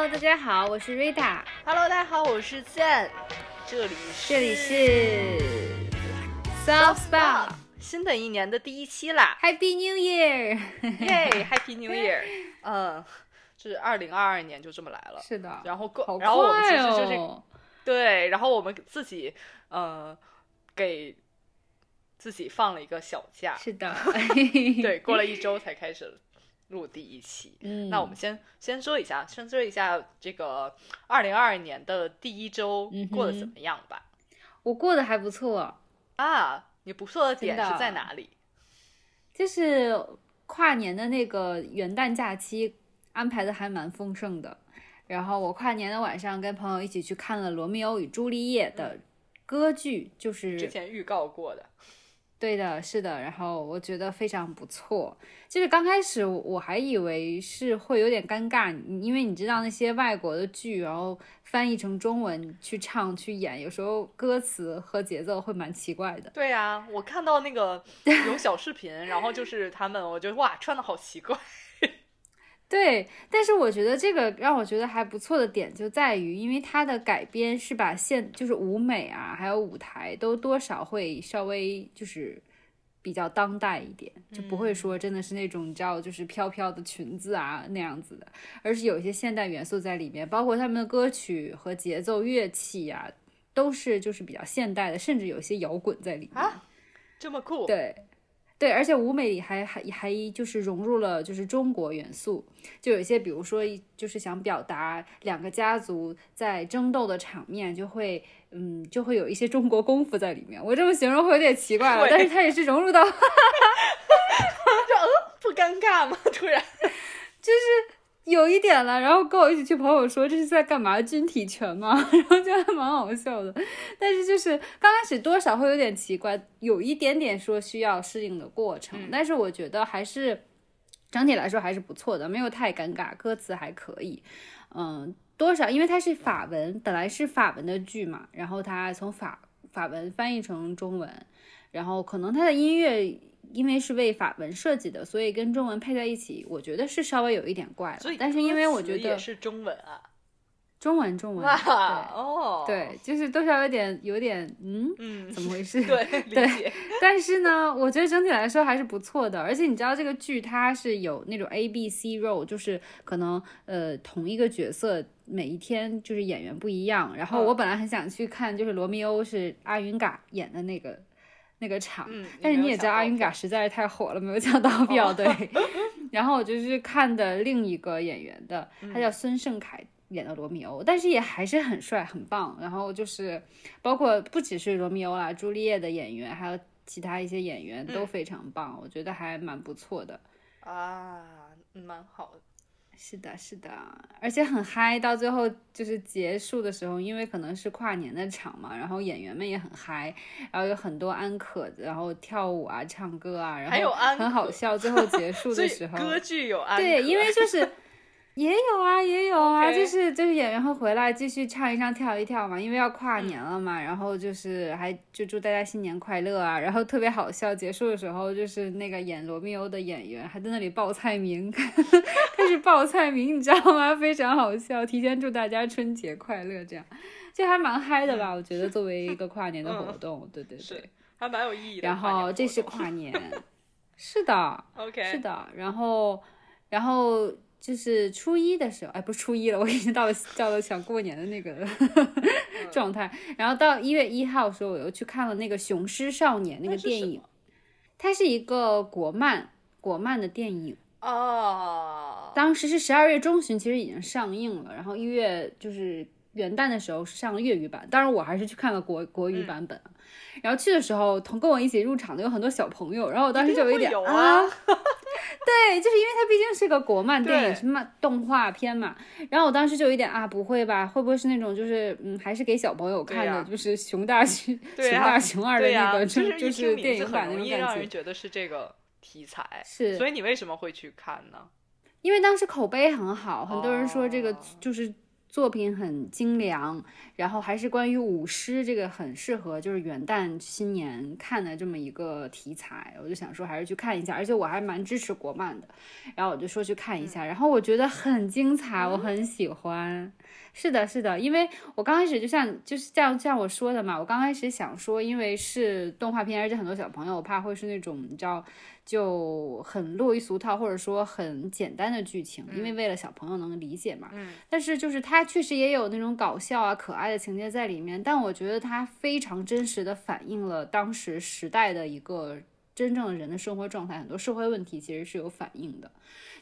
Hello，大家好，我是 Rita。Hello，大家好，我是健，这里是这里是 Soft Spa。新的一年的第一期啦 Happy New Year！耶、Happy New Year！嗯，就是二零二二年就这么来了，是的，然后过，好然后我们其实就是、哦。对，然后我们自己呃给自己放了一个小假，是的，对，过了一周才开始录第一期。嗯，那我们先先说一下，先说一下这个二零二二年的第一周过得怎么样吧。我过得还不错，啊，你不错的点是在哪里？就是跨年的那个元旦假期安排的还蛮丰盛的。然后我跨年的晚上跟朋友一起去看了《罗密欧与朱丽叶》的歌剧，就是之前预告过的。对的，是的，然后我觉得非常不错。就是刚开始我还以为是会有点尴尬，因为你知道那些外国的剧，然后翻译成中文去唱去演，有时候歌词和节奏会蛮奇怪的。对呀、我看到那个有小视频，然后就是他们，我觉得哇，穿的好奇怪。对，但是我觉得这个让我觉得还不错的点就在于，因为它的改编是把现就是舞美啊，还有舞台都多少会稍微就是比较当代一点，就不会说真的是那种你知道就是飘飘的裙子啊那样子的，而是有一些现代元素在里面，包括他们的歌曲和节奏、乐器啊，都是就是比较现代的，甚至有一些摇滚在里面。啊？这么酷，对，对，而且舞美里还还还就是融入了就是中国元素，就有一些比如说就是想表达两个家族在争斗的场面，就会嗯就会有一些中国功夫在里面。我这么形容会有点奇怪了，但是它也是融入到 不尴尬吗？突然，有一点了，然后跟我一起去，朋友说这是在干嘛？军体拳吗？然后就还蛮好笑的。但是就是刚开始多少会有点奇怪，有一点点说需要适应的过程。嗯但是我觉得还是整体来说还是不错的，没有太尴尬，歌词还可以。嗯，多少因为它是法文，本来是法文的剧嘛，然后它从法法文翻译成中文，然后可能它的音乐。因为是为法文设计的，所以跟中文配在一起，我觉得是稍微有一点怪了所以。但是因为我觉得也是中文啊，中文中文，哇对哦，，对，就是多少有点有点嗯，嗯，怎么回 事？对，对，但是呢，我觉得整体来说还是不错的。而且你知道这个剧它是有那种 A B C role，就是可能呃同一个角色每一天就是演员不一样。然后嗯我本来很想去看，就是罗密欧是阿云嘎演的那个那个场，嗯，但是你也知道阿云嘎实在是太火了，没有抢到票。哦对，然后我就是看的另一个演员的，嗯他叫孙盛凯。演的罗密欧，但是也还是很帅很棒。然后就是包括不只是罗密欧啦，朱丽叶的演员，还有其他一些演员都嗯非常棒，我觉得还蛮不错的。啊，嗯蛮好的，是的，是的，而且很嗨。到最后就是结束的时候，因为可能是跨年的场嘛，然后演员们也很嗨，然后有很多安可，然后跳舞啊、唱歌啊，然后很好笑。最后结束 的时候，歌剧有安对，因为就是也有啊，也有啊就是就是演员会回来继续唱一唱、跳一跳嘛，因为要跨嗯年了嘛，然后就是还就祝大家新年快乐啊，然后特别好笑，结束的时候就是那个演罗密欧的演员还在那里报菜名，开始报菜名，你知道吗？非常好笑，提前祝大家春节快乐，这样就还蛮嗨的吧？我觉得作为一个跨年的活动，对对对。还蛮有意义的。然后这是跨年，是的。OK，是的，然后，然后就是初一的时候，哎，不是初一了，我已经到了到了想过年的那个嗯。状态。然后到一月一号的时候，我又去看了那个《雄狮少年》那个电影，它是一个国漫国漫的电影，哦，当时是十二月中旬，其实已经上映了，然后一月就是元旦的时候是上了粤语版，当然我还是去看了国国语版本。啊然后去的时候，同跟我一起入场的有很多小朋友，然后我当时就有一点啊啊，对，就是因为它毕竟是个国漫电影，对是漫动画片嘛。然后我当时就有一点啊，不会吧？会不会是那种就是嗯，还是给小朋友看的，就是熊大 熊、熊大熊二的、那个，就就是一听名电影版那种感觉让人。觉得是这个题材。是所以你为什么会去看呢？因为当时口碑很好，很多人说这个哦就是作品很精良，然后还是关于舞狮这个很适合就是元旦新年看的这么一个题材，我就想说还是去看一下，而且我还蛮支持国漫的，然后我就说去看一下，然后我觉得很精彩，我很喜欢。是的，是的，因为我刚开始就像就是这样像我说的嘛，我刚开始想说，因为是动画片，而且很多小朋友，我怕会是那种你知道。就很落于俗套，或者说很简单的剧情，因为为了小朋友能理解嘛。嗯。但是就是它确实也有那种搞笑啊、可爱的情节在里面，但我觉得它非常真实的反映了当时时代的一个真正的人的生活状态，很多社会问题其实是有反映的。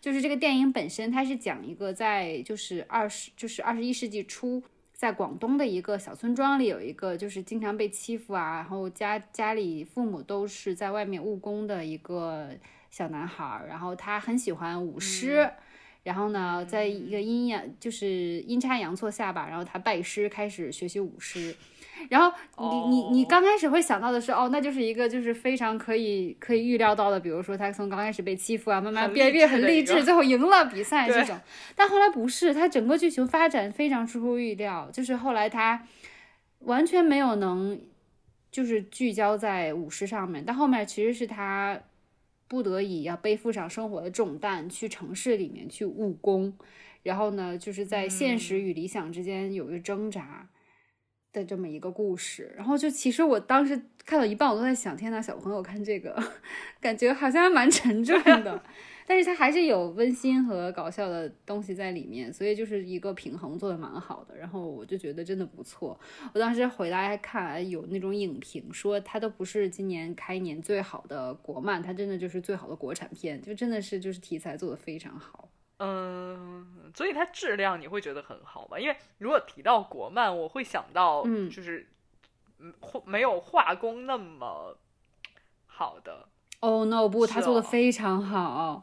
就是这个电影本身，它是讲一个在就是二十就是二十一世纪初。在广东的一个小村庄里，有一个就是经常被欺负啊，然后家家里父母都是在外面务工的一个小男孩，然后他很喜欢舞狮，然后呢，在一个阴阳就是阴差阳错下吧，然后他拜师开始学习舞狮。然后你你你刚开始会想到的是，哦，那就是一个就是非常可以可以预料到的，比如说他从刚开始被欺负啊，慢慢变变很励志，最后赢了比赛 这种。但后来不是，他整个剧情发展非常出乎预料，就是后来他完全没有能就是聚焦在武士上面，但后面其实是他不得已要背负上生活的重担，去城市里面去务工，然后呢，就是在现实与理想之间有一个挣扎。的这么一个故事，然后就其实我当时看到一半，我都在想，天呐，小朋友看这个，感觉好像还蛮沉重的，但是它还是有温馨和搞笑的东西在里面，所以就是一个平衡做的蛮好的。然后我就觉得真的不错。我当时回来看，有那种影评说，它都不是今年开年最好的国漫，它真的就是最好的国产片，就真的是就是题材做的非常好。嗯，所以它质量你会觉得很好吧？因为如果提到国漫，我会想到，嗯，就是嗯，没有画工那么好的。哦，no，不，他做的非常好。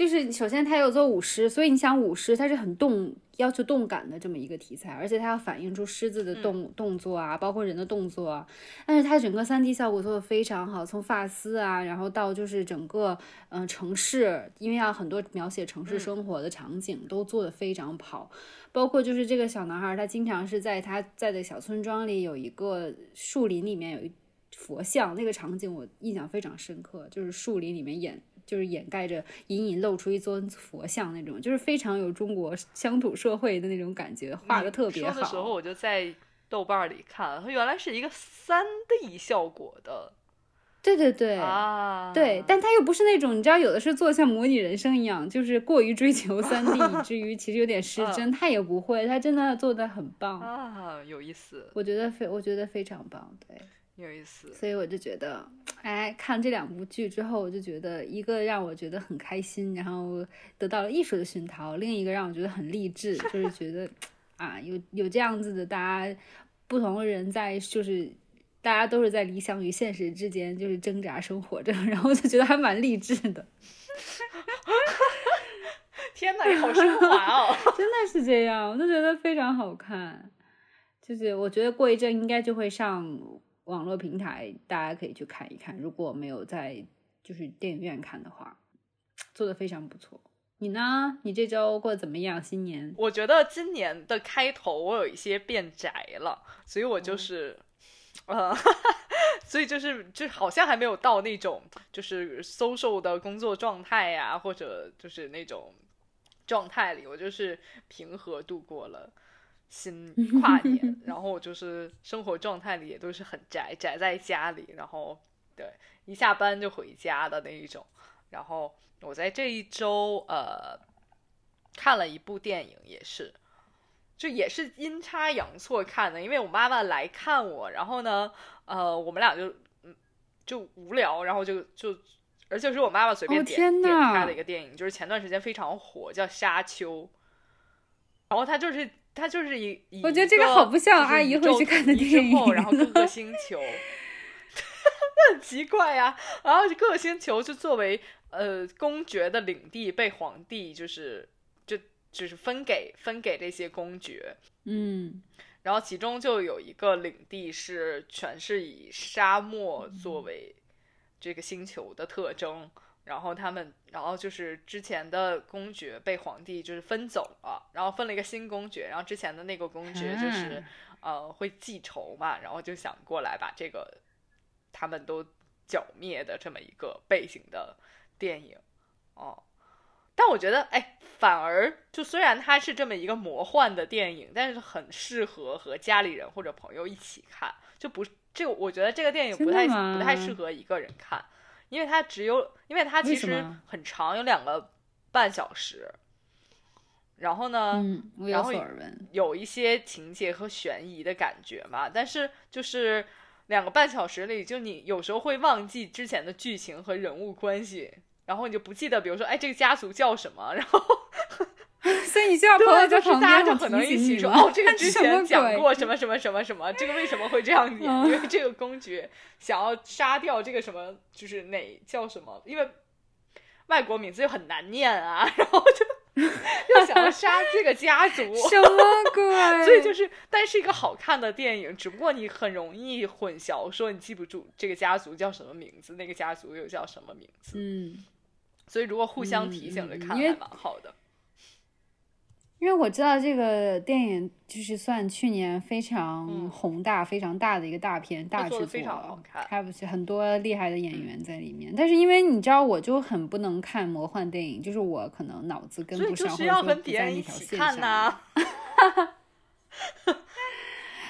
就是首先他有做舞狮，所以你想舞狮，它是很动要求动感的这么一个题材，而且它要反映出狮子的动动作啊，包括人的动作啊。但是它整个三 D 效果做的非常好，从发丝啊，然后到就是整个嗯城市，因为要很多描写城市生活的场景都做的非常好，包括就是这个小男孩，他经常是在他在的小村庄里有一个树林里面有一佛像，那个场景我印象非常深刻，就是树林里面演。就是掩盖着，隐隐露出一尊佛像那种，就是非常有中国乡土社会的那种感觉，画的特别好。说的时候我就在豆瓣里看，它原来是一个三 D 效果的。对对对啊，对，但它又不是那种你知道，有的是做像模拟人生一样，就是过于追求 三 D，以至于其实有点失真。它也不会，它真的做的很棒啊，有意思。我觉得非，我觉得非常棒，对。有意思，所以我就觉得，哎，看这两部剧之后，我就觉得一个让我觉得很开心，然后得到了艺术的熏陶；另一个让我觉得很励志，就是觉得啊，有有这样子的，大家不同的人在，就是大家都是在理想与现实之间就是挣扎生活着，然后就觉得还蛮励志的。天哪，好升华哦！真的是这样，我就觉得非常好看。就是我觉得过一阵应该就会上。网络平台大家可以去看一看，如果没有在就是电影院看的话，做的非常不错。你呢？你这周过得怎么样？新年？我觉得今年的开头我有一些变宅了，所以我就是，呃，所以就是就好像还没有到那种就是 social 的工作状态呀，或者就是那种状态里，我就是平和度过了。新跨年，然后就是生活状态里也都是很宅，宅在家里，然后对一下班就回家的那一种。然后我在这一周呃看了一部电影，也是就也是阴差阳错看的，因为我妈妈来看我，然后呢呃我们俩就嗯就无聊，然后就就而且是我妈妈随便点点开的一个电影，就是前段时间非常火叫《沙丘》，然后它就是。它就是一，我觉得这个好不像阿姨会去看的电影。然后各个 星球，很奇怪呀。然后各个星球就作为呃公爵的领地，被皇帝就是就就是分给分给这些公爵。嗯，然后其中就有一个领地是全是以沙漠作为这个星球的特征。然后他们，然后就是之前的公爵被皇帝就是分走了，然后分了一个新公爵，然后之前的那个公爵就是呃会记仇嘛，然后就想过来把这个他们都剿灭的这么一个背景的电影哦。但我觉得，哎，反而就虽然它是这么一个魔幻的电影，但是很适合和家里人或者朋友一起看，就不这个我觉得这个电影不太不太适合一个人看。因为它只有，因为它其实很长，有两个半小时。然后呢，嗯然后有一些情节和悬疑的感觉嘛。但是就是两个半小时里，就你有时候会忘记之前的剧情和人物关系，然后你就不记得，比如说，哎，这个家族叫什么？然后。所以你需要朋友就是大家就可能一起说哦，这个 之前讲过什么什么什么什么，这个为什么会这样 演？因为这个公爵想要杀掉这个什么，就是哪叫什么？因为外国名字又很难念啊，然后就又想要杀这个家族，什么鬼？所以就是，但是一个好看的电影，只不过你很容易混淆，说你记不住这个家族叫什么名字，那个家族又叫什么名字？嗯，所以如果互相提醒着看，还蛮好的。因为我知道这个电影就是算去年非常宏大、非常大的一个大片、大制作，还不是很多厉害的演员在里面。但是因为你知道，我就很不能看魔幻电影，就是我可能脑子跟不上，或者说不在那条线上。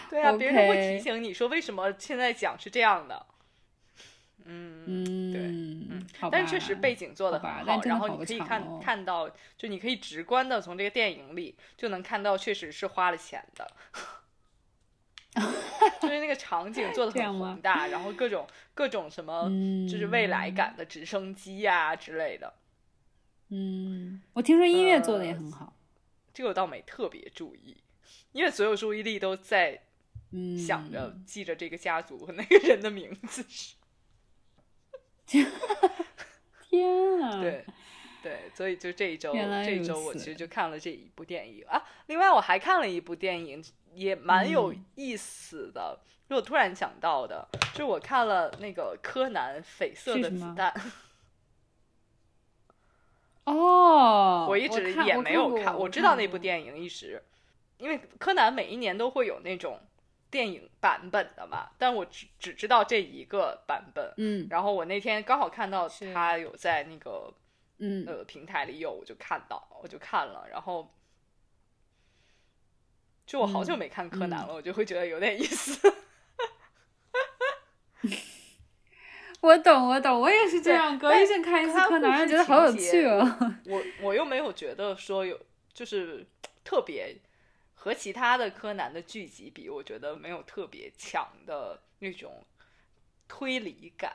对啊，别人会提醒你说为什么现在讲是这样的。嗯嗯，对，嗯，但确实背景做的很好，然后你可以看看到，就你可以直观的从这个电影里就能看到，确实是花了钱的，就是那个场景做的 很宏大，然后各种各种什么，就是未来感的直升机呀之类的。嗯，我听说音乐做的也很好，这个我倒没特别注意，因为所有注意力都在想着记着这个家族和那个人的名字。天啊！对对，所以就这一周，这一周我其实就看了这一部电影啊。另外，我还看了一部电影，也蛮有意思的。就我突然想到的，就是我看了那个柯南绯色的子弹。哦，我一直也没有看，我知道那部电影一直，因为柯南每一年都会有那种。电影版本的嘛，但我只只知道这一个版本。嗯，然后我那天刚好看到他有在那个嗯呃平台里有，我就看到，我就看了。然后就我好久没看柯南了，我就会觉得有点意思。我懂，我懂，我也是这样，隔一阵看一次柯南，觉得好有趣哦。我我又没有觉得说有就是特别。和其他的柯南的剧集比，我觉得没有特别强的那种推理感。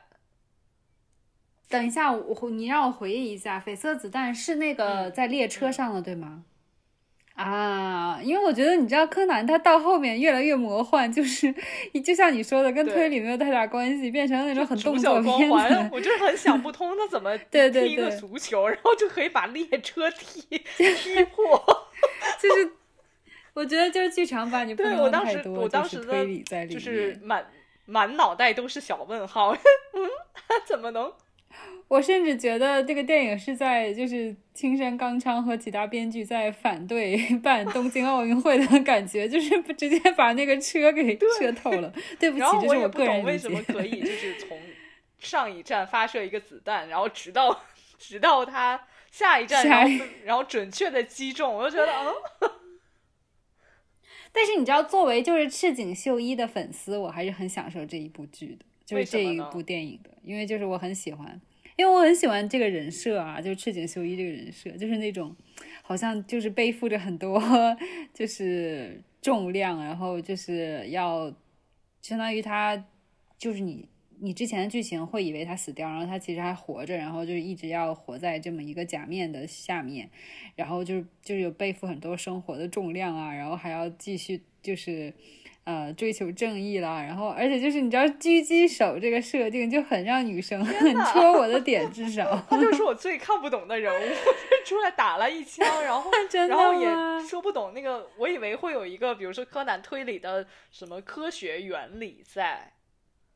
等一下，我你让我回忆一下，绯色子弹是那个在列车上的，对吗？啊，因为我觉得你知道柯南他到后面越来越魔幻，就是就像你说的，跟推理没有太大关系，变成了那种很动作片子。我就是很想不通，他怎么 踢一个足球，然后就可以把列车踢 踢破，就是。我觉得就是剧场版，你不能太多就是推理在里面，就是满满脑袋都是小问号。嗯，怎么能？我甚至觉得这个电影是在就是青山刚昌和其他编剧在反对办东京奥运会的感觉，就是不直接把那个车给车透了。对不起，这是我个人为什么可以 就是从上一站发射一个子弹，然后直到直到他下一站，然后然后准确的击中，我就觉得嗯。但是你知道，作为就是赤井秀一的粉丝，我还是很享受这一部剧的，就是这一部电影的，因为就是我很喜欢，因为我很喜欢这个人设啊，就是赤井秀一这个人设，就是那种好像就是背负着很多就是重量，然后就是要相当于他就是你。你之前的剧情会以为他死掉，然后他其实还活着，然后就是一直要活在这么一个假面的下面，然后就是就是有背负很多生活的重量啊，然后还要继续就是呃追求正义啦，然后而且就是你知道狙击手这个设定就很让女生很戳我的点，至少 他就是我最看不懂的人物，出来打了一枪，然后 然后也说不懂那个，我以为会有一个比如说柯南推理的什么科学原理在。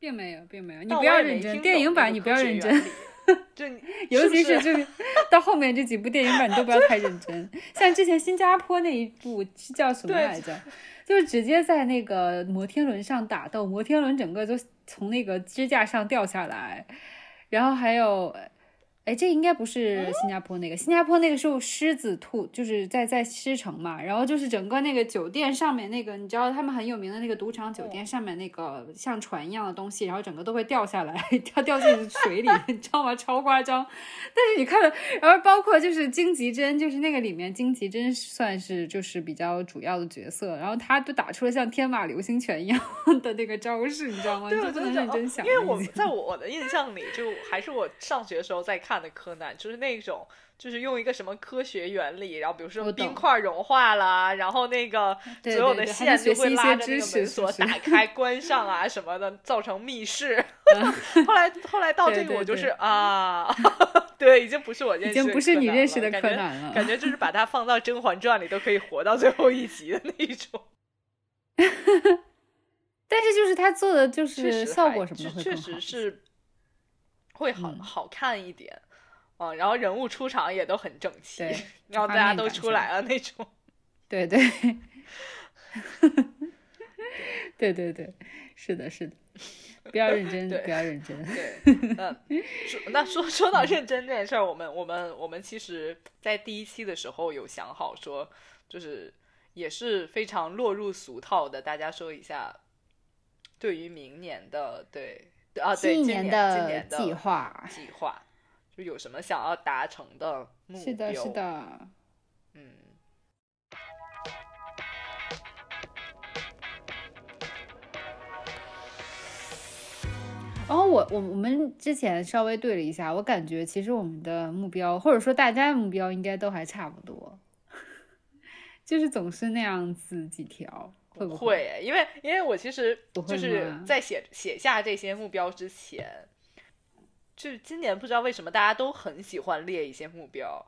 并没有，并没有，你不要认真。电影版你不要认真。就尤其是是就是到后面这几部电影版，你都不要太认真。像之前新加坡那一部是叫什么来着？就是直接在那个摩天轮上打斗，摩天轮整个就从那个支架上掉下来，然后还有。哎，这应该不是新加坡那个，新加坡那个时候狮子兔，就是在在狮城嘛，然后就是整个那个酒店上面那个，你知道他们很有名的那个赌场酒店上面那个像船一样的东西，然后整个都会掉下来，掉掉进水里，你知道吗？超夸张。但是你看了，然后包括就是荆棘针，就是那个里面荆棘针算是就是比较主要的角色，然后他都打出了像天马流星拳一样的 那个招式，你知道吗？就不能认真想，因为我在我的印象里，就还是我上学的时候在看的柯南，就是那种就是用一个什么科学原理，然后比如说冰块融化啦，然后那个对所有的线就会拉着那个门锁打开、关上啊什么的，造成密室。后来后来到这个我就是对啊，对，已经不是我认识的已经不是你认识的了感觉柯南了感觉就是把它放到《甄嬛传》里都可以活到最后一集的那种。但是就是他做的就是效果什么确实是会好、嗯好看一点，嗯，然后人物出场也都很整齐，然后大家都出来了那种。对 对，对对 对，是的，是的，不要认真，对不要认真。对，嗯，说那说说到认真这件事儿，我们我们我们其实，在第一期的时候有想好说，就是也是非常落入俗套的，大家说一下，对于明年的对啊对今今年今年的计划，计划，就有什么想要达成的目标？是的，是，的。嗯。然后我我我们之前稍微对了一下，我感觉其实我们的目标，或者说大家的目标，应该都还差不多，就是总是那样子几条，会不会，因为因为我其实就是在写写下这些目标之前，就是今年不知道为什么大家都很喜欢列一些目标，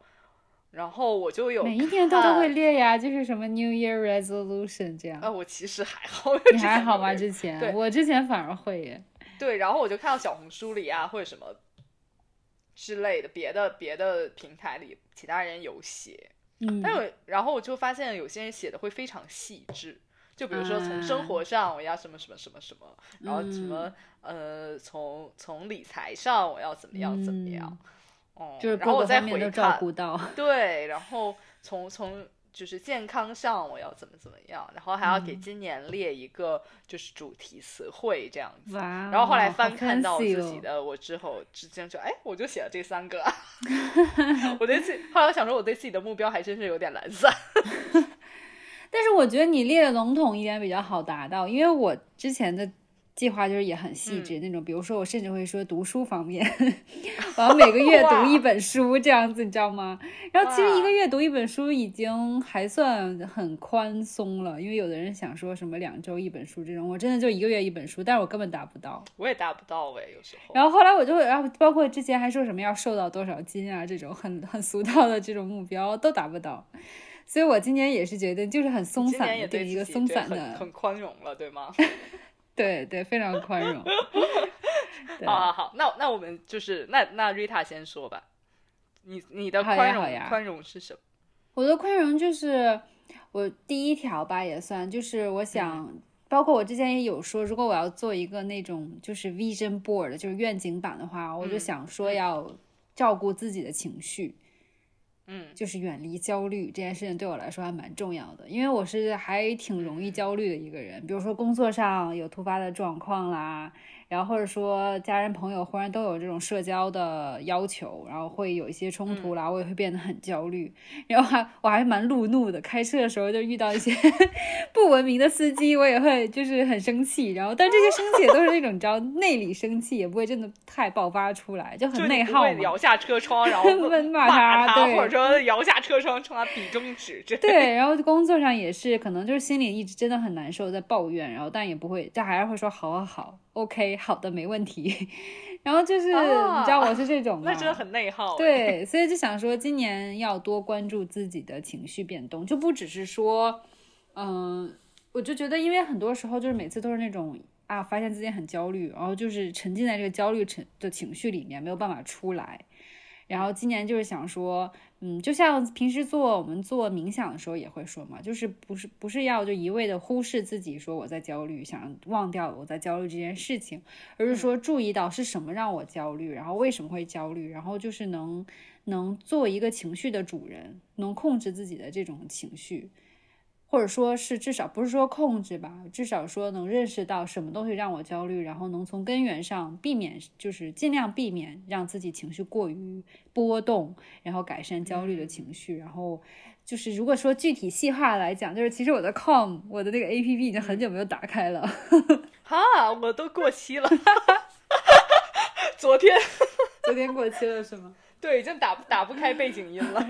然后我就有每一年都都会。列呀，就是什么 New Year Resolution 这样。啊，我其实还好，你 还好吗？之前对我之前反而会耶。对，然后我就看到小红书里啊，或者什么之类的别的别的平台里，其他人有写，嗯，但有，然后我就发现有些人写的会非常细致，就比如说从生活上我要什么什么什么什么，然后什么呃从从理财上我要怎么样怎么样，哦、就是然后各个方面我再回看，都照顾到。对，然后从从就是健康上我要怎么怎么样，然后还要给嗯今年列一个就是主题词汇这样子。然后后来翻看到自己哦的我之后，之间就哎，我就写了这三个、啊。我对自己后来我想说，我对自己的目标还真是有点懒散。但是我觉得你列的笼统一点比较好达到，因为我之前的计划就是也很细嗯致、那种，比如说我甚至会说读书方面，我要每个月读一本书这样子，你知道吗？然后其实一个月读一本书已经还算很宽松了，因为有的人想说什么两周一本书这种，我真的就一个月一本书，但是我根本达不到。我也达不到哎，有时候。然后后来我就会，然后包括之前还说什么要瘦到多少斤啊，这种很很俗套的这种目标都达不到，所以我今年也是觉得就是很松散对一个松散的，很宽容了，对吗？对对，非常宽容。对好好好，那那我们就是那那 Rita 先说吧，你你的宽容好呀宽容是什么？我的宽容就是我第一条吧，也算，就是我想，包括我之前也有说，如果我要做一个那种就是 vision board，就是愿景版的话，我就嗯想说要照顾自己的情绪。嗯就是远离焦虑这件事情对我来说还蛮重要的，因为我是还挺容易焦虑的一个人。比如说工作上有突发的状况啦，然后或者说家人朋友忽然都有这种社交的要求，然后会有一些冲突啦，我也会变得很焦虑。然后还我还蛮路怒的，开车的时候就遇到一些 不文明的司机，我也会就是很生气。然后但这些生气也都是那种你知道内里生气，也不会真的太爆发出来，就就很内耗嘛。摇下车窗，然后 问骂骂他对或者说摇下车窗冲他比中指之类。对，然后工作上也是，可能就是心里一直真的很难受，在抱怨，然后但也不会，但还是会说好好好，OK，好的，没问题。然后就是、啊你知道我是这种嘛，那真的很内耗。，对，所以就想说今年要多关注自己的情绪变动，就不只是说，嗯、我就觉得，因为很多时候就是每次都是那种啊，发现自己很焦虑，然后就是沉浸在这个焦虑沉的情绪里面，没有办法出来。然后今年就是想说，嗯，就像平时做我们做冥想的时候也会说嘛，就是不是不是要就一味的忽视自己，说我在焦虑，想忘掉我在焦虑这件事情，而是说注意到是什么让我焦虑，然后为什么会焦虑，然后就是能能做一个情绪的主人，能控制自己的这种情绪。或者说是至少不是说控制吧，至少说能认识到什么东西让我焦虑，然后能从根源上避免，就是尽量避免让自己情绪过于波动，然后改善焦虑的情绪。然后就是如果说具体细化来讲，就是其实我的 com 我的那个 A P P 已经很久没有打开了，哈，我都过期了，昨天 昨天过期了是吗？对，已经打打不开背景音了。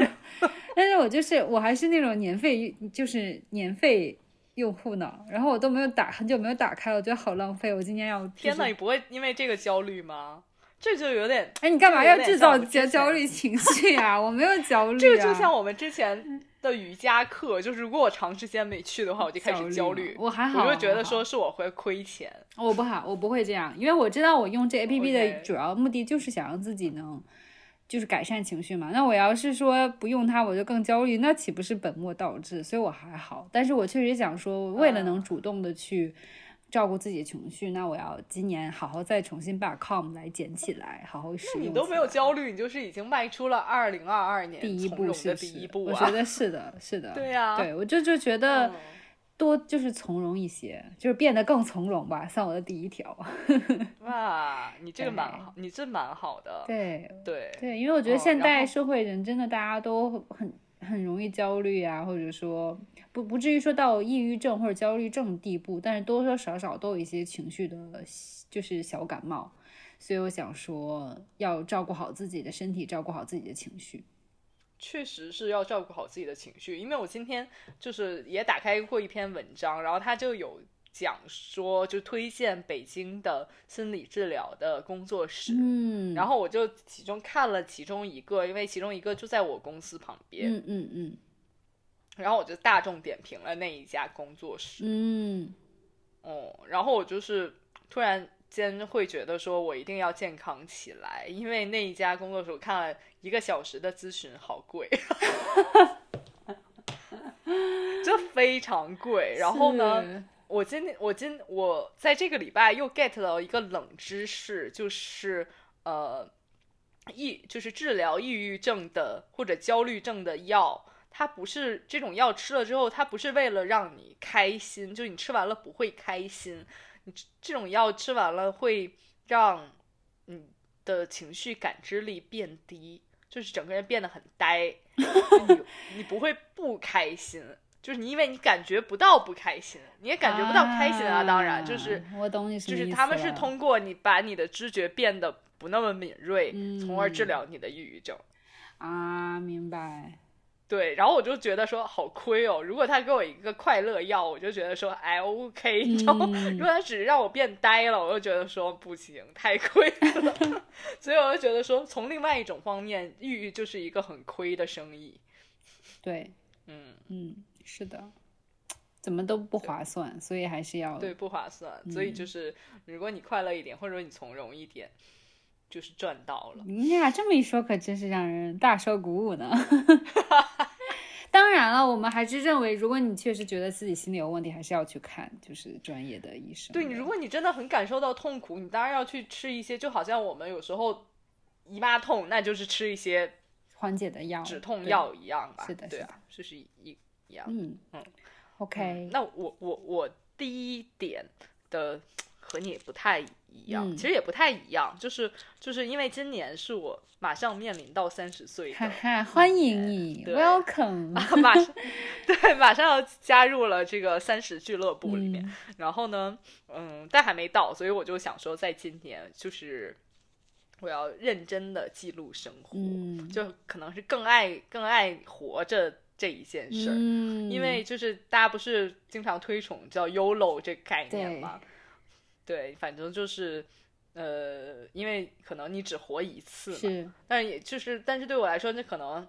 我就是我还是那种年费就是年费用户呢，然后我都没有打很久没有打开了，我觉得好浪费。我今天要天呐，你不会因为这个焦虑吗？这就有点哎，你干嘛要制造焦焦虑情绪啊？我没有焦 虑，这个就像我们之前的瑜伽课，就是如果我长时间没去的话，我就开始焦虑。我还好，我就觉得说是我会亏钱。我不好，我不会这样，因为我知道我用这 A P P 的主要目的就是想让自己能。就是改善情绪嘛，那我要是说不用它，我就更焦虑，那岂不是本末倒置？所以我还好，但是我确实想说，为了能主动的去照顾自己的情绪，那我要今年好好再重新把 com 来捡起来，好好使用。你都没有焦虑，你就是已经迈出了二零二二年第一步是第一步啊！我觉得是的，是的，对呀，对我就就觉得。多就是从容一些，就是变得更从容吧，算我的第一条。哇，你这个蛮好，你这蛮好的。对对对，因为我觉得现代社会人真的大家都很很容易焦虑啊，或者说不不至于说到抑郁症或者焦虑症地步，但是多多少少都有一些情绪的，就是小感冒。所以我想说，要照顾好自己的身体，照顾好自己的情绪。确实是要照顾好自己的情绪，因为我今天就是也打开过一篇文章，然后他就有讲说，就推荐北京的心理治疗的工作室，嗯，然后我就其中看了其中一个，因为其中一个就在我公司旁边，嗯嗯嗯，然后我就大众点评了那一家工作室，嗯，哦，然后我就是突然。间会觉得说，我一定要健康起来，因为那一家工作室我看了一个小时的咨询好贵，这非常贵。然后呢，我今天我今我在这个礼拜又 get 到一个冷知识，就是呃，抑就是治疗抑郁症的或者焦虑症的药，它不是这种药吃了之后，它不是为了让你开心，就你吃完了不会开心。你这种药吃完了会让你的情绪感知力变低，就是整个人变得很呆，你你不会不开心，就是你因为你感觉不到不开心，你也感觉不到开心啊。当然，就是我懂你就是他们是通过你把你的知觉变得不那么敏锐，从而治疗你的抑郁症啊，明白。对，然后我就觉得说好亏哦。如果他给我一个快乐药，我就觉得说哎 OK。然后如果他只是让我变呆了，我就觉得说不行，太亏了。所以我就觉得说，从另外一种方面，抑郁就是一个很亏的生意。对，嗯嗯，是的，怎么都不划算，所以还是要对不划算。所以就是如果你快乐一点，或者说你从容一点，就是赚到了。你俩这么一说，可真是让人大受鼓舞呢。当然了，我们还是认为，如果你确实觉得自己心里有问题，还是要去看，就是专业的医生。对你，如果你真的很感受到痛苦，你当然要去吃一些，就好像我们有时候姨妈痛，那就是吃一些缓解的药、止痛药一样吧。是的，对啊，就是一一样。嗯嗯，OK。那我我我第一点的。和你不太一样，其实也不太一样，就是就是因为今年是我马上面临到三十岁的，欢迎你，Welcome，马上 对，马上要加入了这个三十俱乐部里面。然后呢，嗯，但还没到，所以我就想说，在今年就是我要认真的记录生活，就可能是更爱更爱活着这一件事儿，因为就是大家不是经常推崇叫 YOLO 这个概念吗？对，反正就是，呃，因为可能你只活一次嘛，但是也就是，但是对我来说，那可能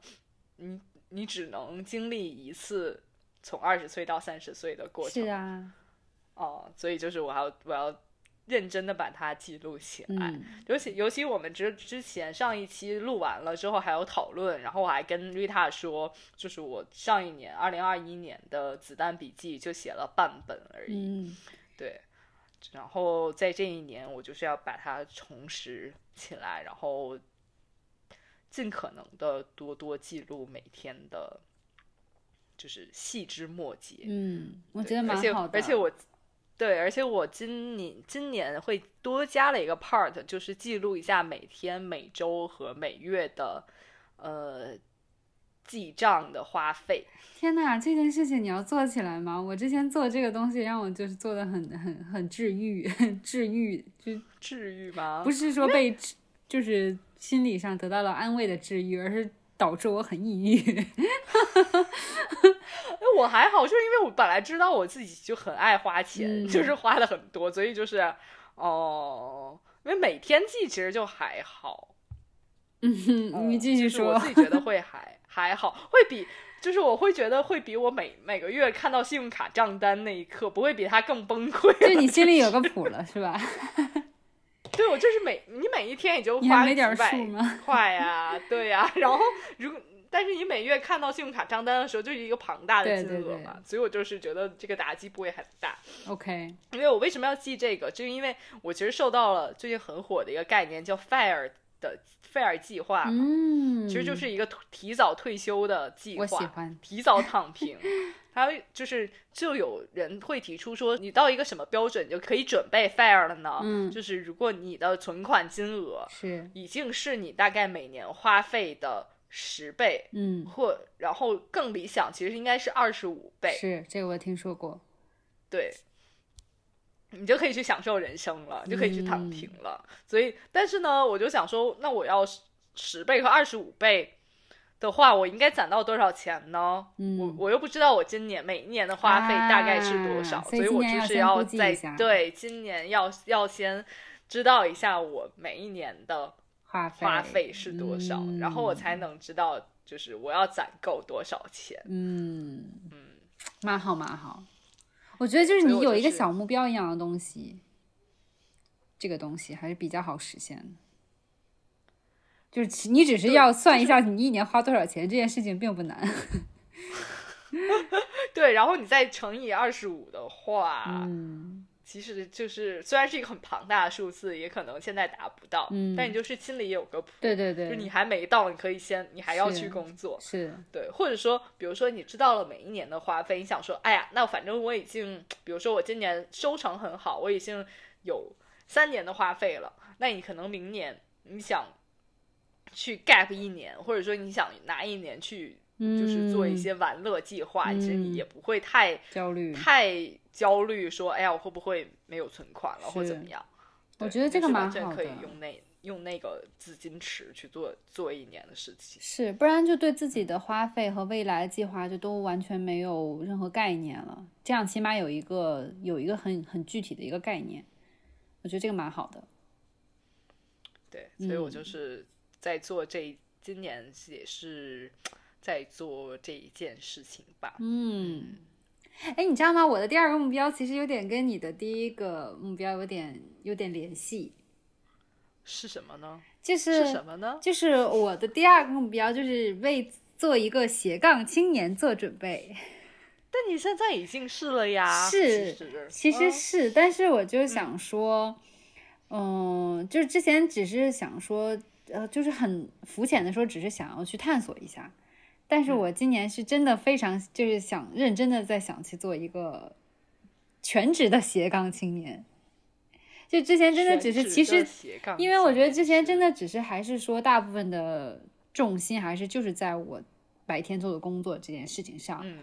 你你只能经历一次从二十岁到三十岁的过程，是啊，哦，所以就是我要我要认真的把它记录起来。嗯尤其尤其我们之之前上一期录完了之后还有讨论，然后我还跟瑞塔说，就是我上一年二零二一年的子弹笔记就写了半本而已，嗯对。然后在这一年，我就是要把它重拾起来，然后尽可能的多多记录每天的，就是细枝末节。嗯，我觉得蛮而且好的。而且我，对，而且我今年今年会多加了一个 part，就是记录一下每天、每周和每月的呃记账的花费。天呐，这件事情你要做起来吗？我之前做这个东西让我就是做的很很很治愈，治愈就 治愈吗？不是说被治就是心理上得到了安慰的治愈，而是导致我很抑郁。哎，我还好，就是因为我本来知道我自己就很爱花钱，嗯就是花的很多，所以就是哦、因为每天记其实就还好。嗯，你继续说就是我。自己觉得会还还好，会比就是我会觉得会比我每每个月看到信用卡账单那一刻，不会比它更崩溃。就你心里有个谱了，是吧？对我就是每你每一天也就花几百？块呀、对呀、然后如果但是你每月看到信用卡账单的时候，就是一个庞大的金对对对额嘛，所以我就是觉得这个打击不会很大。OK，因为我为什么要记这个？就是因为我其实受到了最近很火的一个概念，叫 FIRE 的 FIRE 计划嘛，嗯，其实就是一个提早退休的计我喜划，欢。提早躺平。还有就是，就有人会提出说，你到一个什么标准就可以准备 FIRE 了呢？嗯就是如果你的存款金额是，已经是你大概每年花费的十倍，嗯，或然后更理想，其实应该是二十五倍。是这个我听说过。对，你就可以去享受人生了，你就可以去躺平了。所以，但是呢，我就想说，那我要十十倍和二十五倍的话，我应该攒到多少钱呢？嗯我我又不知道我今年每一年的花费大概是多少，啊所以以我就是要在对今年要要先知道一下我每一年的花费花费是多少，嗯然后我才能知道就是我要攒够多少钱。嗯嗯，蛮好蛮好。我觉得就是你有一个小目标一样的东西，这个东西还是比较好实现的。就是你只是要算一下你一年花多少钱，这件事情并不难。对，然后你再乘以二十五的话，嗯其实就是虽然是一个很庞大的数字，也可能现在达不到，嗯但你就是心里也有个谱。对对对，就你还没到，你可以先，你还要去工作，是对，或者说，比如说你知道了每一年的花费，你想说，哎呀，那反正我已经，比如说我今年收成很好，我已经有三年的花费了，那你可能明年你想去 gap 一年，或者说你想拿一年去就是做一嗯些玩乐计划，其实嗯你也不会太焦虑。太焦虑，说哎呀，我会不会没有存款了，或是怎么样？我觉得这个蛮就是完全可以好的用那用那个资金池去做做一年的事情。是，不然就对自己的花费和未来计划就都完全没有任何概念了。这样起码有一个有一个很很具体的一个概念，我觉得这个蛮好的。对，所以我就嗯是在做这一，今年也是在做这一件事情吧。嗯，哎，你知道吗？我的第二个目标其实有点跟你的第一个目标有点有点联系，是什么呢？就是什么呢？就是我的第二个目标就是为做一个斜杠青年做准备。但你现在已经是了呀。是其实是，但是我就想说，嗯、就是之前只是想说，呃，就是很肤浅的说，只是想要去探索一下。但是嗯我今年是真的非常，就是想认真的在想去做一个全职的斜杠青年。就之前真的只是，其实因为我觉得之前真的的只是还是说，大部分的重心还是就是在我白天做的工作这件事情上。嗯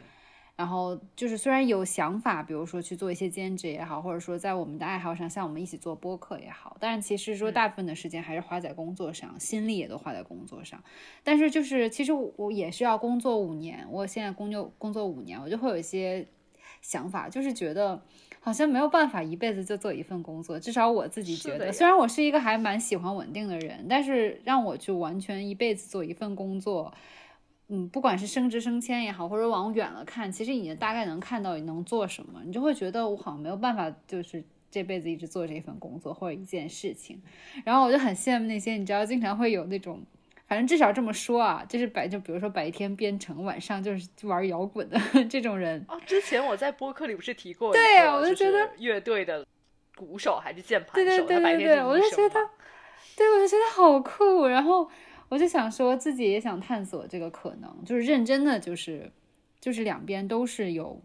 然后就是虽然有想法，比如说去做一些兼职也好，或者说在我们的爱好上，像我们一起做播客也好，但是其实说嗯大部分的时间还是花在工作上，心力也都花在工作上。但是就是其实我我也是要工作五年，我现在工作工作五年，我就会有一些想法，就是觉得好像没有办法一辈子就做一份工作，至少我自己觉得，虽然我是一个还蛮喜欢稳定的人，但是让我去完全一辈子做一份工作。嗯，不管是升职升迁也好，或者往远了看，其实你大概能看到你能做什么，你就会觉得我好像没有办法，就是这辈子一直做这份工作或者一件事情。然后我就很羡慕那些你知道，经常会有那种，反正至少这么说啊，就是白就比如说白天编程，晚上就是玩摇滚的 这种人。哦，之前我在播客里不是提过，对啊，我就觉得乐队的鼓手还是键盘手，对对对对对，我就觉得，对我就觉得好酷。然后我就想说自己也想探索这个可能，就是认真的，就是就是两边都是有。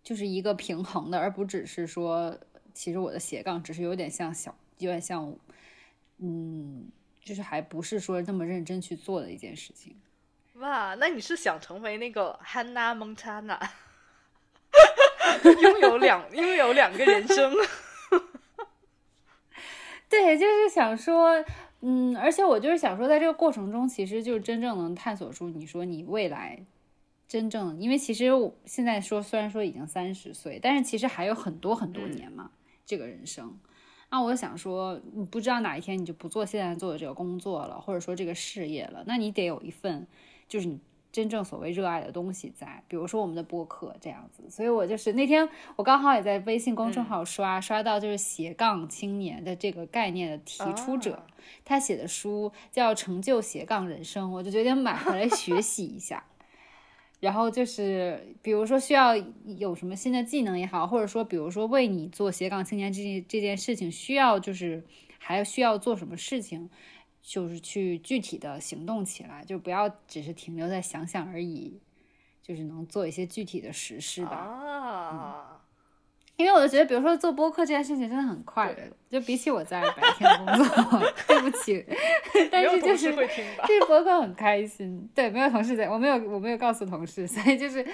就是一个平衡的，而不只是说，其实我的斜杠只是有点像小，有点像，嗯，就是还不是说那么认真去做的一件事情。哇，那你是想成为那个 Hannah Montana，拥有两拥有两个人生？对，就是想说，嗯，而且我就是想说，在这个过程中，其实就是真正能探索出你说你未来。真正，因为其实我现在说，虽然说已经三十岁，但是其实还有很多很多年嘛，这个人生。那我想说，你不知道哪一天你就不做现在做的这个工作了，或者说这个事业了，那你得有一份就是你真正所谓热爱的东西在，比如说我们的播客这样子。所以我就是那天我刚好也在微信公众号刷刷到就是斜杠青年的这个概念的提出者，他写的书叫《成就斜杠人生》，我就决定买回来学习一下。然后就是，比如说需要有什么新的技能也好，或者说，比如说为你做斜杠青年这件这件事情，需要就是还需要做什么事情，就是去具体的行动起来，就不要只是停留在想想而已，就是能做一些具体的实施吧啊。因为我就觉得，比如说做播客这件事情真的很快乐，就比起我在白天工作，对不起，但是就是这个播客很开心。对，没有同事在，我没有我没有告诉同事，所以就是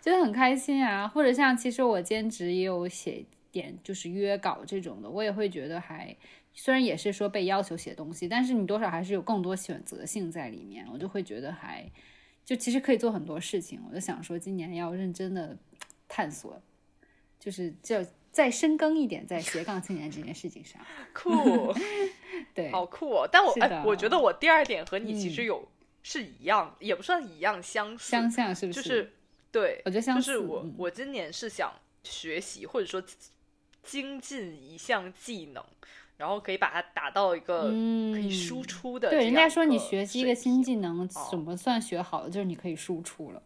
觉得很开心啊。或者像其实我兼职也有写点就是约稿这种的，我也会觉得还虽然也是说被要求写东西，但是你多少还是有更多选择性在里面，我就会觉得还就其实可以做很多事情。我就想说今年要认真的探索。就是就再深耕一点，在斜杠青年这件事情上，酷，对，好酷哦！但我哎，我觉得我第二点和你其实有是一样，也不算一样，相似，相像是不是？就是对，我觉得相似。就是我我今年是想学习或者说精进一项技能，然后可以把它打到一个可以输出的。对，人家说你学习一个新技能，怎么算学好了？就是你可以输出了。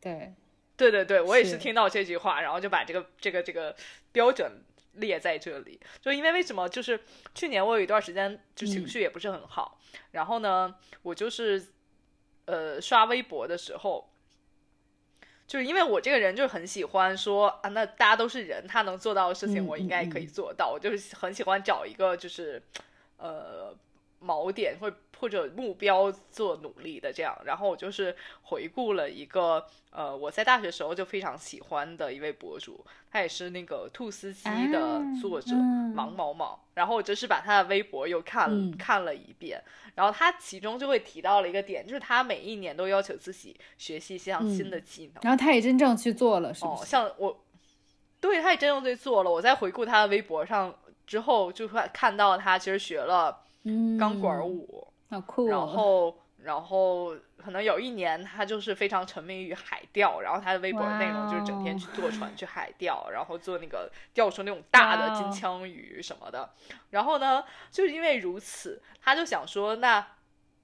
对。对对对，我也是听到这句话，然后就把这个这个这个标准列在这里。就因为为什么？就是去年我有一段时间就情绪也不是很好，然后呢，我就是呃刷微博的时候，就是因为我这个人就是很喜欢说啊，那大家都是人，他能做到的事情，我应该也可以做到。我就是很喜欢找一个就是呃。锚点或或者目标做努力的这样，然后我就是回顾了一个呃，我在大学时候就非常喜欢的一位博主，他也是那个兔斯基的作者芒毛毛，然后我就是把他的微博又看看了一遍，然后他其中就会提到了一个点，就是他每一年都要求自己学习一项新的技能，然后他也真正去做了，是哦，像我，对，他也真正去做了。我在回顾他的微博上之后，就会看到他其实学了。钢管舞，好酷！然后，然后可能有一年他就是非常沉迷于海钓，然后他的微博内容就是整天去坐船去海钓，然后做那个钓出那种大的金枪鱼什么的。然后呢，就是因为如此，他就想说，那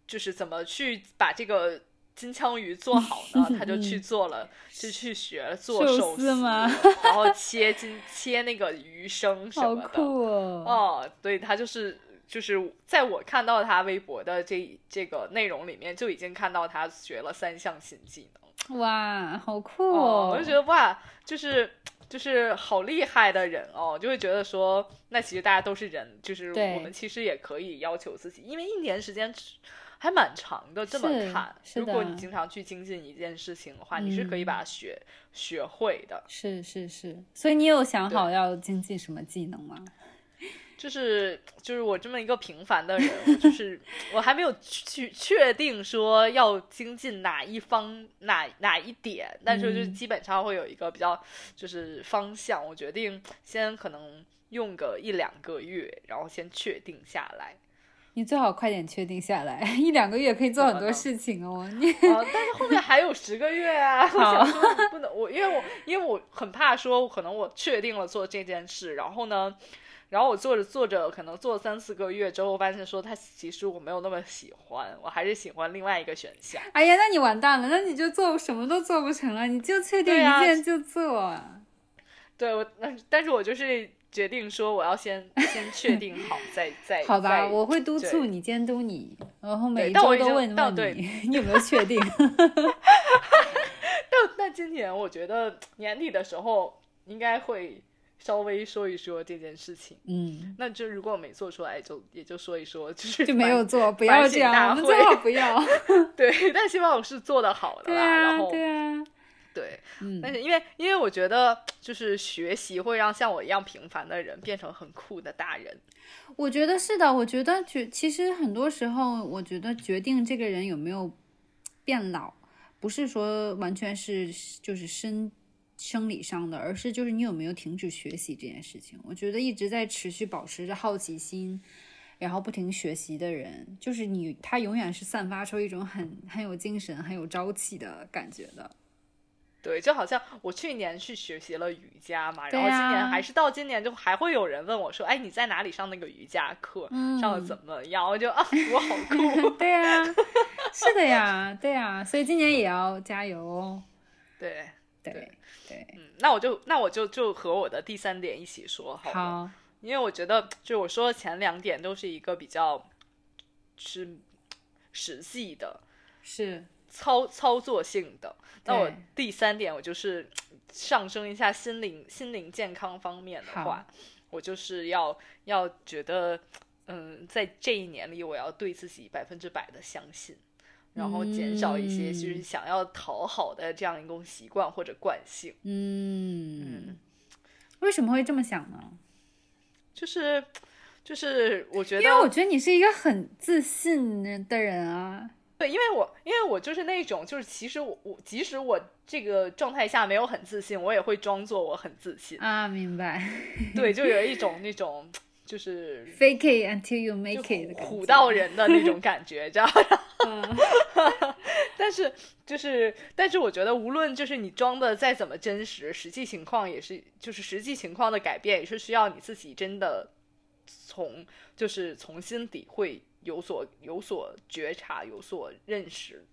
就是怎么去把这个金枪鱼做好呢？他就去做了，就去学做寿司吗？然后切金切那个鱼生什么的。好酷哦！哦，对他就是。就是在我看到他微博的这这个内容里面，就已经看到他学了三项新技能。哇，好酷哦！我就觉得哇，就是就是好厉害的人哦，就会觉得说，那其实大家都是人，就是我们其实也可以要求自己，因为一年时间还蛮长的。这么看，如果你经常去精进一件事情的话，你是可以把它学学会的。是是是，所以你有想好要精进什么技能吗？就是就是我这么一个平凡的人，就是我还没有去确定说要精进哪一方哪哪一点，但是就基本上会有一个比较就是方向。我决定先可能用个一两个月，然后先确定下来。你最好快点确定下来，一两个月可以做很多事情哦。你啊，但是后面还有十个月啊！我想说不能，我因为我因为我很怕说，可能我确定了做这件事，然后呢，然后我做着做着，可能做三四个月之后，发现说他其实我没有那么喜欢，我还是喜欢另外一个选项。哎呀，那你完蛋了，那你就做什么都做不成了，你就确定一件就做。对，我那但是我就是。决定说我要先先确定好再再好吧，我会督促你监督你，然后每一周都问问你你有没有确定。但但今年我觉得年底的时候应该会稍微说一说这件事情。嗯，那就如果没做出来，就也就说一说，就是就没有做，不要这样，我们最好不要。对，但希望我是做的好的啦。然后对啊。对，但是因为因为我觉得就是学习会让像我一样平凡的人变成很酷的大人。我觉得是的，我觉得决其实很多时候，我觉得决定这个人有没有变老，不是说完全是就是生生理上的，而是就是你有没有停止学习这件事情。我觉得一直在持续保持着好奇心，然后不停学习的人，就是你他永远是散发出一种很很有精神、很有朝气的感觉的。对，就好像我去年去学习了瑜伽嘛，然后今年还是到今年，就还会有人问我说：“哎，你在哪里上那个瑜伽课？上的怎么样？”我就啊，我好酷。对呀，是的呀，对呀，所以今年也要加油哦。对对对，嗯，那我就那我就就和我的第三点一起说好好，因为我觉得就我说的前两点都是一个比较是实际的，是。操操作性的，那我第三点，我就是上升一下心灵心灵健康方面的话，我就是要要觉得，嗯，在这一年里，我要对自己百分之百的相信，然后减少一些就是想要讨好的这样一种习惯或者惯性。嗯，为什么会这么想呢？就是就是我觉得，因为我觉得你是一个很自信的人啊。对，因为我因为我就是那种，就是其实我我即使我这个状态下没有很自信，我也会装作我很自信啊，明白？对，就有一种那种就是 fake it until you make it 苦到人的那种感觉，知道吗？嗯 但是就是，但是我觉得无论就是你装的再怎么真实，实际情况也是，就是实际情况的改变也是需要你自己真的从就是从心底会。有所有所觉察，有所认识，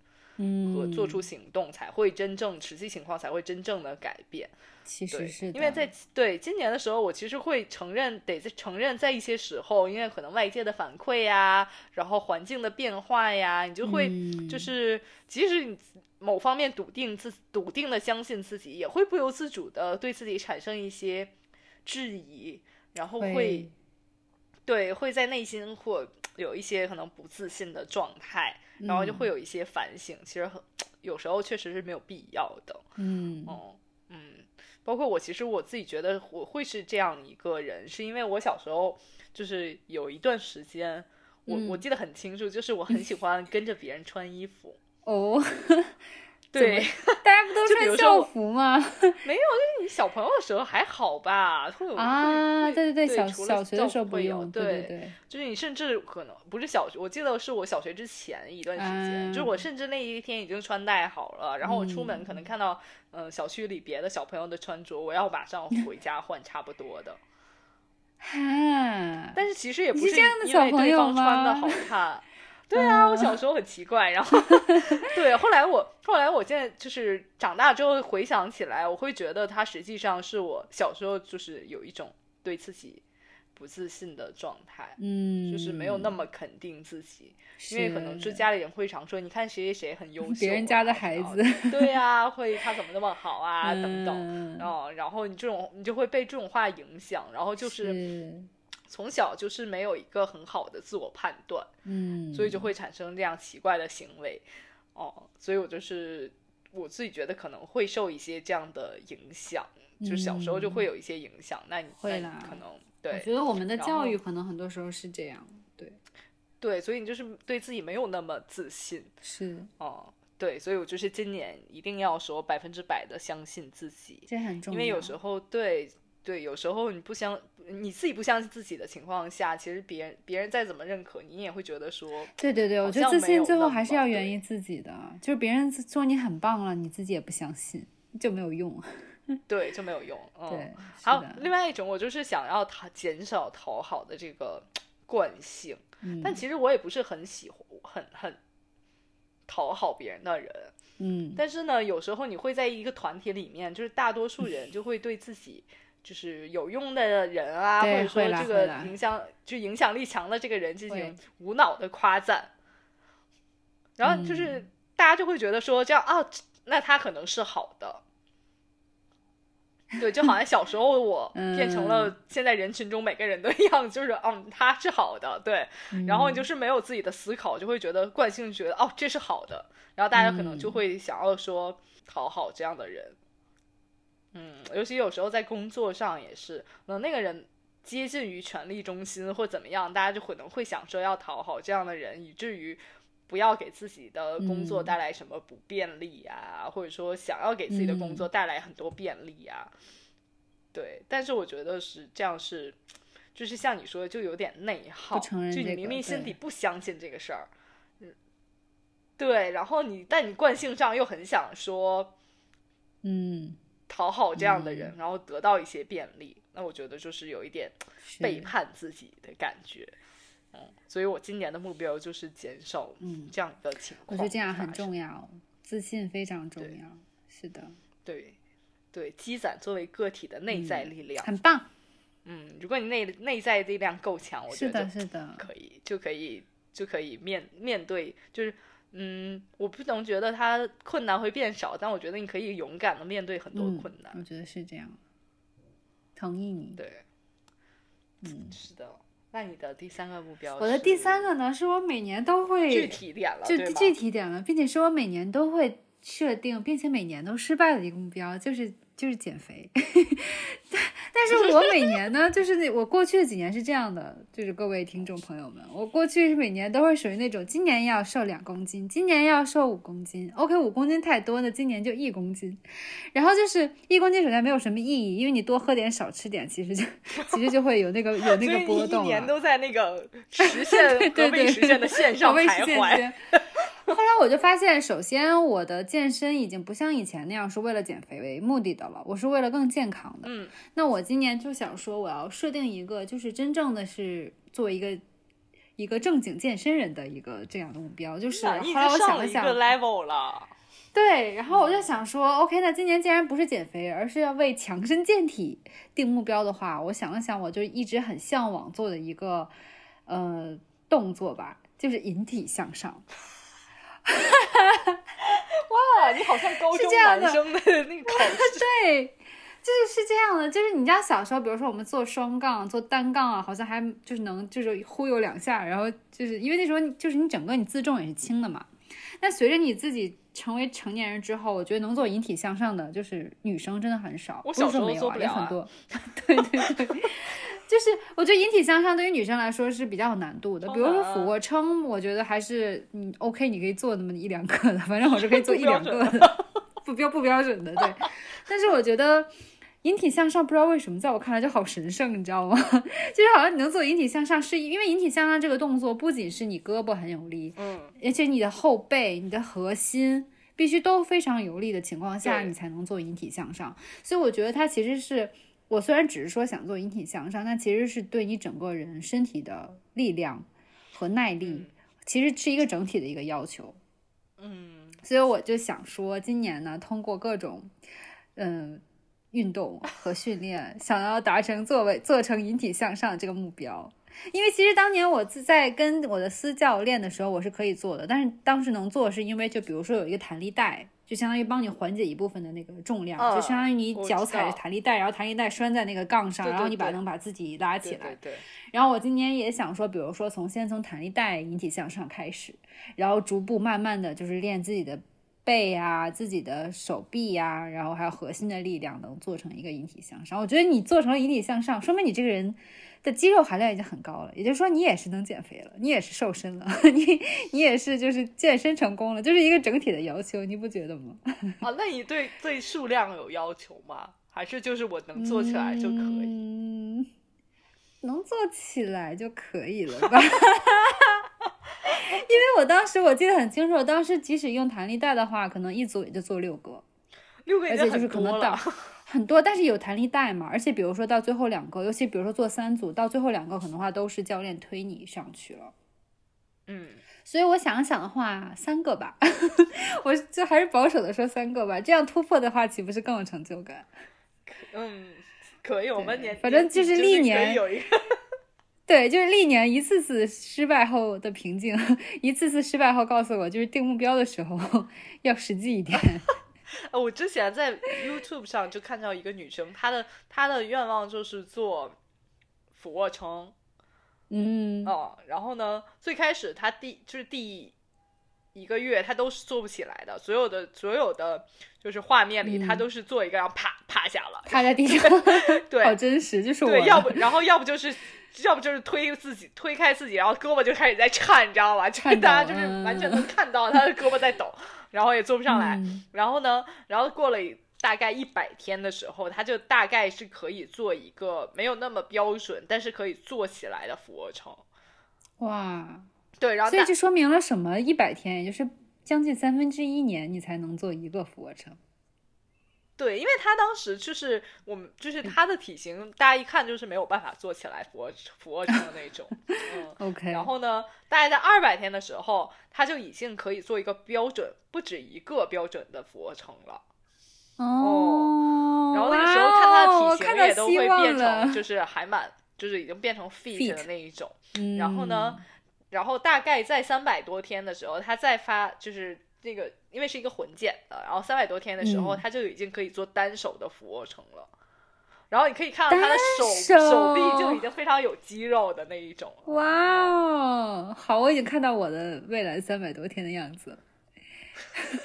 和做出行动，才会真正实际情况才会真正的改变。其实是因为在对今年的时候，我其实会承认，得承认在一些时候，因为可能外界的反馈呀，然后环境的变化呀，你就会就是即使你某方面笃定自笃定的相信自己，也会不由自主的对自己产生一些质疑，然后会对会在内心或。有一些可能不自信的状态，然后就会有一些反省。其实很有时候确实是没有必要的。嗯，哦，嗯，包括我，其实我自己觉得我会是这样一个人，是因为我小时候就是有一段时间，我我记得很清楚，就是我很喜欢跟着别人穿衣服。哦。对，大家不都穿校服吗？没有，就是你小朋友的时候还好吧，会有啊，对对对，小小学的时候会有，对对对，就是你甚至可能不是小学，我记得是我小学之前一段时间，就是我甚至那一天已经穿戴好了，然后我出门可能看到嗯小区里别的小朋友的穿着，我要马上回家 换差不多的。哈，但是其实也不是因为对方穿的好看。对啊，我小时候很奇怪，然后 对，后来我后来我现在就是长大之后回想起来，我会觉得他实际上是我小时候就是有一种对自己不自信的状态，嗯，就是没有那么肯定自己，因为可能是。家里人会常说，你看谁谁谁很优秀，别人家的孩子，对啊，会他怎么那么好啊，等等，然后然后你这种你就会被这种话影响，然后就是。从小就是没有一个很好的自我判断，嗯，所以就会产生这样奇怪的行为，哦，所以我就是我自己觉得可能会受一些这样的影响，就是小时候就会有一些影响。那你会啦，可能对，我觉得我们的教育可能很多时候是这样，对，对，所以你就是对自己没有那么自信，是哦，对，所以我就是今年一定要说百分之百的相信自己，这很重要，因为有时候对。对，有时候你不相你自己不相信自己的情况下，其实别人别人再怎么认可你，也会觉得说，对对对，我觉得自信最后还是要源于自己的，就是别人说你很棒了，你自己也不相信，就没有用。对，就没有用。嗯，对，是还有，另外一种，我就是想要讨减少讨好的这个惯性，嗯但其实我也不是很喜欢很很讨好别人的人。嗯但是呢，有时候你会在一个团体里面，就是大多数人就会对自己就是有用的人啊，或者说这个影响就影响力强的这个人进行无脑的夸赞，然后就是嗯。大家就会觉得说这样啊，那他可能是好的。对，就好像小时候我 变成嗯了现在人群中每个人的样子，就是嗯，他是好的，对，然后你就是没有自己的思考，就会觉得惯性觉得哦这是好的，然后大家可能就嗯。会想要说讨好这样的人，嗯，尤其有时候在工作上也是，那那个人接近于权力中心或怎么样，大家就可能会想说要讨好这样的人，以至于不要给自己的工作嗯。带来什么不便利啊，或者说想要给自己的工嗯。作带来很多便利啊。对，但是我觉得是这样是，就是像你说的，就有点内耗，就你明明心对。底不相信这个事儿，嗯，对，然后你但你惯性上又很想说嗯，讨好这样的人，然后得到一些便利，那我觉得就是有一点背叛自己的感觉，嗯，所以我今年的目标就是减少嗯，这样一个情我，觉得这样很。重要，自信非常重要。是的，对，对，积攒作为个体的内在力量。很棒。嗯，如果你内内在力量够强，我觉是的，得是的，可以，就可以，就可以面面对，就是。嗯，我不能觉得它困难会变少，但我觉得你可以勇敢的面对很多嗯困难。我觉得是这样。同意你。对，嗯，是的。那你的第三个目标？我的第三个呢，是我每年都会具体点了，就具体点了，并且是我每年都会设定，并且每年都失败的一个目标，就是就是减肥。但但是我每年呢，就是那我过去的几年是这样的，就是各位听众朋友们，我过去是每年都会属于那种今年要瘦两公斤，今年要瘦五公斤，OK 五公斤太多，那今年就一公斤。然后就是一公斤首先没有什么意义，因为你多喝点少吃点，其实就其实就会有那个有那个波动一。年都在那个实现对和未对实现的线上未徘徊。后来我就发现，首先我的健身已经不像以前那样是为了减肥为目的的了，我是为了更健康的。嗯，那我今年就想说，我要设定一个，就是真正的是作为一个一个正经健身人的一个这样的目标。就是后来我想了想，level 了。对，然后我就想说，OK，那今年既然不是减肥，而是要为强身健体定目标的话，我想了想，我就一直很向往做的一个呃动作吧，就是引体向上。哇，你好像高中男生的那个考试。对，就是是这样的，就是你知道小时候，比如说我们做双杠、做单杠啊，好像还就是能就是忽悠两下，然后就是因为那时候就是你整个你自重也是轻的嘛。但随着你自己成为成年人之后，我觉得能做引体向上的就是女生真的很少，我小时候也很多。对 对对，就是我觉得引体向上对于女生来说是比较有难度的，比如说俯卧撑，我觉得还是你 OK，你可以做那么一两个的，反正我是可以 做一两个的，不标不标准的，对。但是我觉得引体向上不知道为什么在我看来就好神圣，你知道吗？就是好像你能做引体向上，是因为引体向上这个动作不仅是你胳膊很有力，嗯，而且你的后背、你的核心必须都非常有力的情况下，你才能做引体向上。所以我觉得它其实是我虽然只是说想做引体向上，但其实是对你整个人身体的力量和耐力，嗯其实是一个整体的一个要求。嗯，所以我就想说，今年呢，通过各种嗯运动和训练，想要达成作为做成引体向上这个目标。因为其实当年我自在跟我的私教练的时候，我是可以做的，但是当时能做是因为就比如说有一个弹力带，就相当于帮你缓解一部分的那个重量，嗯就相当于你脚踩着弹力带，然后弹力带拴在那个杠上，对对然后你把能把自己拉起来。对然后我今年也想说，比如说从先从弹力带引体向上开始，然后逐步慢慢的就是练自己的背啊、自己的手臂呀、然后还有核心的力量，能做成一个引体向上。我觉得你做成了引体向上，说明你这个人的肌肉含量已经很高了，也就是说你也是能减肥了，你也是瘦身了，你你也是就是健身成功了，就是一个整体的要求，你不觉得吗？啊，那你对对数量有要求吗？还是就是我能做起来就可以？嗯，能做起来就可以了吧？因为我当时我记得很清楚，当时即使用弹力带的话，可能一组也就做六个，六个而且就是可能到。很多，但是有弹力带嘛，而且比如说到最后两个，尤其比如说做三组，到最后两个可能话都是教练推你上去了。嗯，所以我想想的话，三个吧，我就还是保守的说三个吧，这样突破的话，岂不是更有成就感？嗯，可以，我们年反正就是历年有一个 对，就是历年一次次失败后的平静，一次次失败后告诉我，就是定目标的时候要实际一点。呃，我之前在 YouTube 上就看到一个女生，她的她的愿望就是做俯卧撑，嗯，哦，然后呢，最开始她第就是第一个月她都是做不起来的，所有的所有的就是画面里，她嗯都是做一个，然后啪趴下了，趴在地上，对 好真实，就是我对，要不然后要不就是。要不就是推自己推开自己，然后胳膊就开始在颤，你知道吧？就大家就是完全能看到他的胳膊在抖，然后也做不上来。嗯然后呢，然后过了大概一百天的时候，他就大概是可以做一个没有那么标准，但是可以做起来的俯卧撑。哇，对，然后所以这说明了什么？一百天，也就是将近三分之一年，你才能做一个俯卧撑。对，因为他当时就是我们就是他的体型，大家一看就是没有办法做起来俯卧俯卧撑的那种。嗯，OK，然后呢，大概在二百天的时候，他就已经可以做一个标准，不止一个标准的俯卧撑了。哦，然后那个时候看他的体型也都会变成，就是还蛮，就是已经变成 fit 的那一种。嗯然后呢，然后大概在三百多天的时候，他再发就是那个，因为是一个混剪的，然后三百多天的时候，嗯他就已经可以做单手的俯卧撑了。然后你可以看到他的手手手臂就已经非常有肌肉的那一种了。哇哦，好，我已经看到我的未来三百多天的样子了。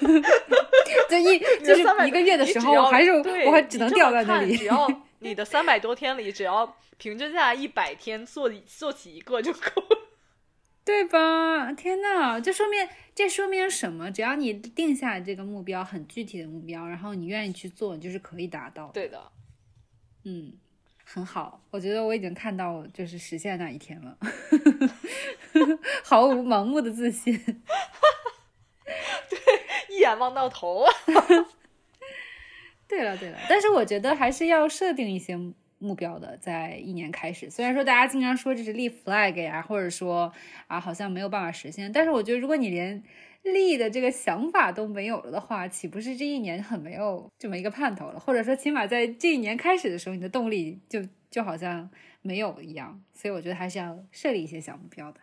就一就是你的300一个月的时候，我还是对我还只能你这么掉在那里只。要 你的三百多天里，只要平均下来一百天做做起一个就够了。对吧？天呐，这说明这说明什么？只要你定下这个目标，很具体的目标，然后你愿意去做，你就是可以达到。对的，嗯，很好，我觉得我已经看到就是实现那一天了，毫无盲目的自信。对一眼望到头啊！对了对了，但是我觉得还是要设定一些目标的，在一年开始。虽然说大家经常说这是立 flag 呀，或者说啊好像没有办法实现，但是我觉得如果你连立的这个想法都没有了的话，岂不是这一年很没有这么一个盼头了？或者说起码在这一年开始的时候，你的动力就就好像没有一样。所以我觉得还是要设立一些小目标的，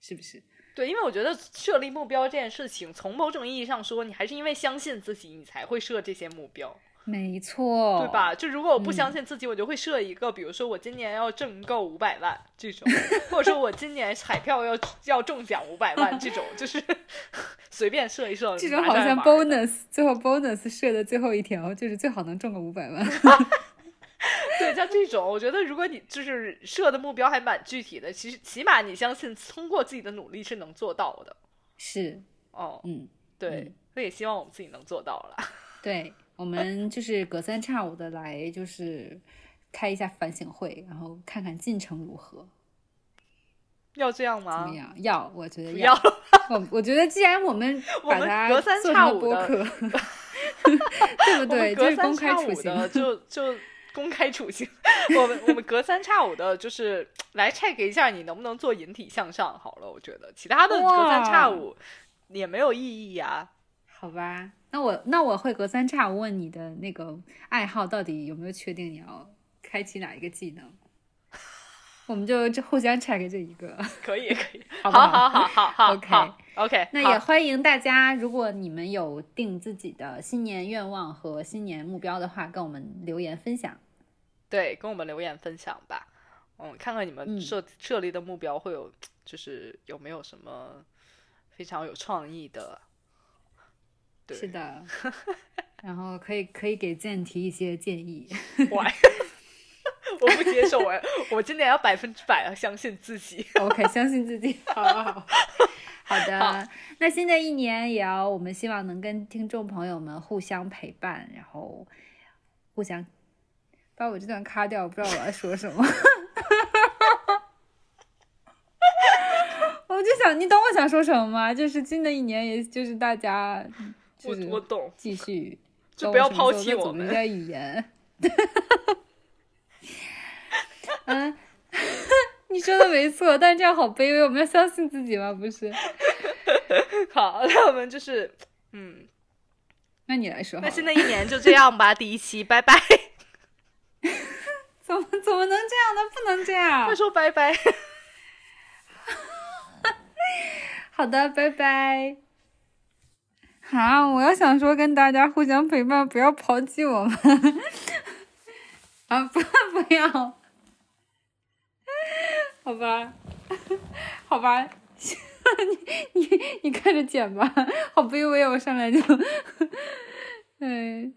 是不是？对，因为我觉得设立目标这件事情，从某种意义上说，你还是因为相信自己，你才会设这些目标，没错，对？吧？就如果我不嗯相信自己，我就会设一个，比如说我今年要挣够五百万这种，或者说我今年彩票要要中奖五百万这种，就是 随便设一设，这种好像 bonus，最后 bonus 设的最后一条就是最好能中个五百万。对，像这种，我觉得如果你就是设的目标还蛮具体的，其实起码你相信通过自己的努力是能做到的。是，哦，嗯，对，所以也希望我们自己能做到了。对，我们就是隔三差五的来，就是开一下反省会，然后看看进程如何，要这样吗怎吗么？样？要，我觉得不要，我我觉得既然我们 把它隔三差五的播客，对不对？隔三就是公开差五处刑。的就 就公开处刑。我们我们隔三差五的，就是来 check 一下你能不能做引体向上。好了，我觉得其他的隔三差五也没有意义呀、好吧，那我那我会隔三差五问你的那个爱好到底有没有确定你要开启哪一个技能，我们就这互相 check 这一个。可 以可以，好不好好好好 好 OK OK，那也欢迎大家，如果你们有定自己的新年愿望和新年目标的话，跟我们留言分享。对，跟我们留言分享吧。嗯，看看你们嗯设、设立的目标会有，就是有没有什么非常有创意的。对，是的，然后可以可以给健提一些建议。我 我不接受，我我真的要百分之百要相信自己。OK，相信自己。好好好。好的，好那新的一年也要，我们希望能跟听众朋友们互相陪伴，然后互相把我这段卡掉，我不知道我要说什么。我就想，你懂我想说什么吗？就是新的一年，也就是大家，就是我懂，继续，就不要抛弃我们。的语言。嗯，你说的没错，但是这样好卑微。我们要相信自己吗？不是。好，那我们就是，嗯，那你来说。那新的一年就这样吧，第一期，拜拜。怎么怎么能这样呢？不能这样。快说拜拜。好的，拜拜。啊，我要想说跟大家互相陪伴，不要抛弃我们。啊，不 不要。好吧，好吧，你你你看着剪吧，好卑微，我上来就，哎。